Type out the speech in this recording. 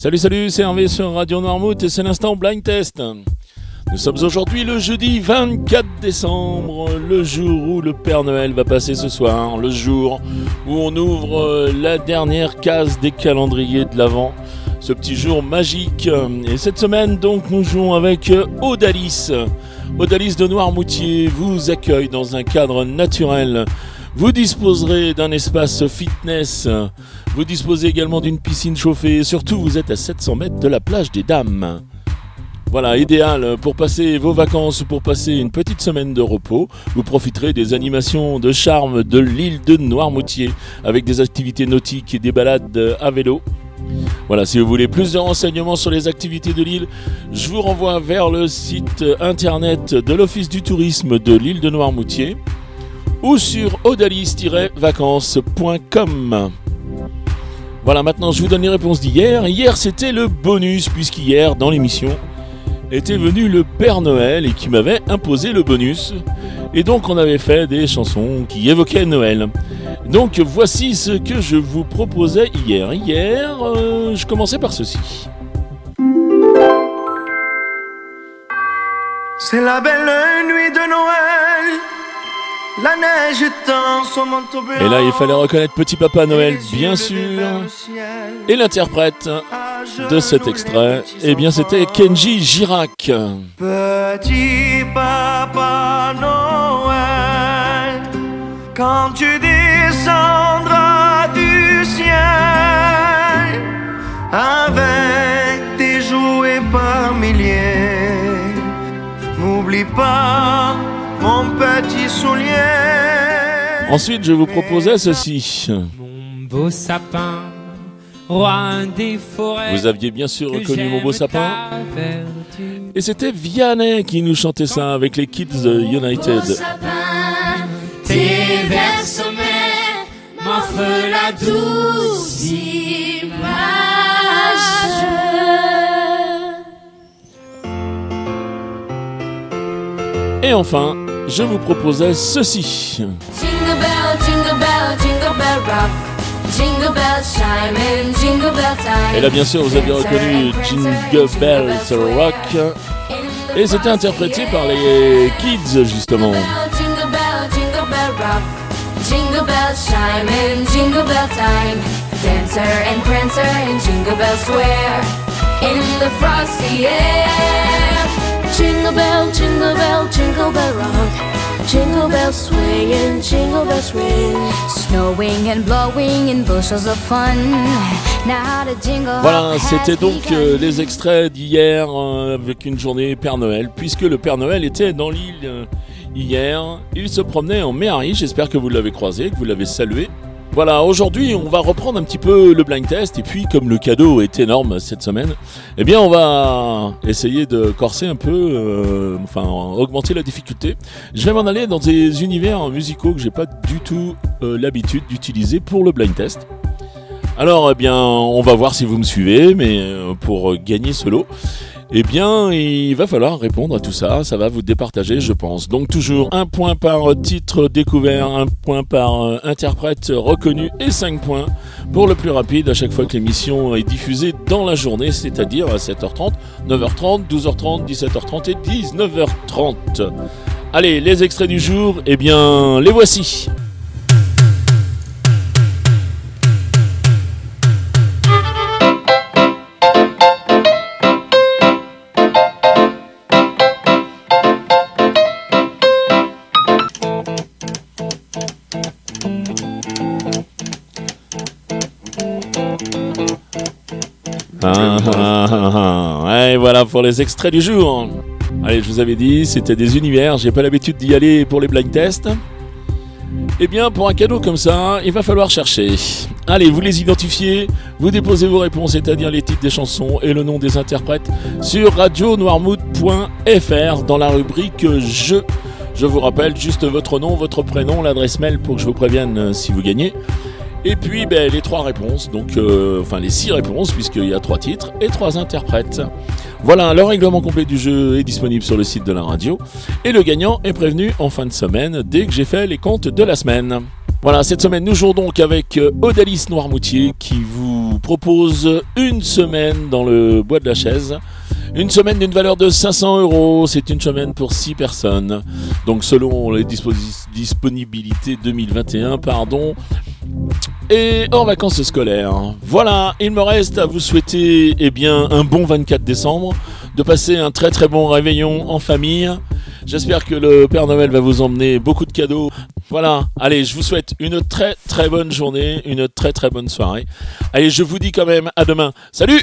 Salut, salut, c'est Hervé sur Radio Noirmouth et c'est l'instant Blind Test. Nous sommes aujourd'hui le jeudi 24 décembre, le jour où le Père Noël va passer ce soir, le jour où on ouvre la dernière case des calendriers de l'Avent, ce petit jour magique. Et cette semaine, donc, nous jouons avec Odalis. Odalis de Noirmoutier vous accueille dans un cadre naturel. Vous disposerez d'un espace fitness. Vous disposez également d'une piscine chauffée. Surtout, vous êtes à 700 mètres de la plage des Dames. Voilà, idéal pour passer vos vacances ou pour passer une petite semaine de repos. Vous profiterez des animations de charme de l'île de Noirmoutier avec des activités nautiques et des balades à vélo. Voilà, si vous voulez plus de renseignements sur les activités de l'île, je vous renvoie vers le site internet de l'Office du tourisme de l'île de Noirmoutier ou sur odalis-vacances.com. Voilà, maintenant je vous donne les réponses d'hier. Hier, c'était le bonus, puisqu'hier, dans l'émission, était venu le Père Noël et qui m'avait imposé le bonus. Et donc, on avait fait des chansons qui évoquaient Noël. Donc, voici ce que je vous proposais hier. Hier, euh, je commençais par ceci. C'est la belle nuit de Noël. La neige son manteau blanc. Et là, il fallait reconnaître Petit Papa Noël, bien sûr. Et l'interprète de cet extrait, eh bien, c'était Kenji Girac. Petit Papa Noël, quand tu descendras du ciel avec tes jouets par milliers, n'oublie pas Ensuite, je vous proposais ceci. Mon beau sapin, roi des forêts. Vous aviez bien sûr reconnu mon beau sapin. Et c'était Vianney qui nous chantait ça avec les Kids United. Tes vers sommets m'offrent la douce image. Et enfin, je vous proposais ceci. Et là, bien sûr, vous avez reconnu Jingle Bells Rock. Et c'était interprété par les Kids, justement. Jingle bell, jingle bell rock. Jingle bells chime in jingle bell time. Dancer and prancer in Jingle Bell Square. In the frosty air. Jingle bell, jingle bell, jingle bell rock. Jingle bells swing and jingle bells ring. Snowing and blowing in bushels of fun. Now the jingle Voilà, has c'était donc euh, les extraits d'hier euh, avec une journée Père Noël, puisque le Père Noël était dans l'île euh, hier. Il se promenait en Méhari, j'espère que vous l'avez croisé, que vous l'avez salué. Voilà, aujourd'hui on va reprendre un petit peu le blind test, et puis comme le cadeau est énorme cette semaine, eh bien on va essayer de corser un peu, euh, enfin augmenter la difficulté. Je vais m'en aller dans des univers musicaux que j'ai pas du tout euh, l'habitude d'utiliser pour le blind test. Alors, eh bien, on va voir si vous me suivez, mais euh, pour gagner ce lot, eh bien, il va falloir répondre à tout ça. Ça va vous départager, je pense. Donc, toujours un point par titre découvert, un point par euh, interprète reconnu et 5 points pour le plus rapide à chaque fois que l'émission est diffusée dans la journée, c'est-à-dire à 7h30, 9h30, 12h30, 17h30 et 19h30. Allez, les extraits du jour, eh bien, les voici. Ah, ah, ah. Ouais, voilà pour les extraits du jour. Allez, je vous avais dit, c'était des univers, j'ai pas l'habitude d'y aller pour les blind tests. Eh bien, pour un cadeau comme ça, il va falloir chercher. Allez, vous les identifiez, vous déposez vos réponses, c'est-à-dire les titres des chansons et le nom des interprètes, sur radionoirmouth.fr dans la rubrique Je. Je vous rappelle juste votre nom, votre prénom, l'adresse mail pour que je vous prévienne si vous gagnez. Et puis ben, les trois réponses, donc euh, enfin les six réponses puisqu'il y a trois titres et trois interprètes. Voilà, le règlement complet du jeu est disponible sur le site de la radio et le gagnant est prévenu en fin de semaine dès que j'ai fait les comptes de la semaine. Voilà, cette semaine nous jouons donc avec euh, Odalis Noirmoutier qui vous propose une semaine dans le bois de la chaise. Une semaine d'une valeur de 500 euros, c'est une semaine pour 6 personnes. Donc selon les disponibilités 2021, pardon. Et hors vacances scolaires. Voilà, il me reste à vous souhaiter eh bien, un bon 24 décembre, de passer un très très bon réveillon en famille. J'espère que le Père Noël va vous emmener beaucoup de cadeaux. Voilà, allez, je vous souhaite une très très bonne journée, une très très bonne soirée. Allez, je vous dis quand même à demain. Salut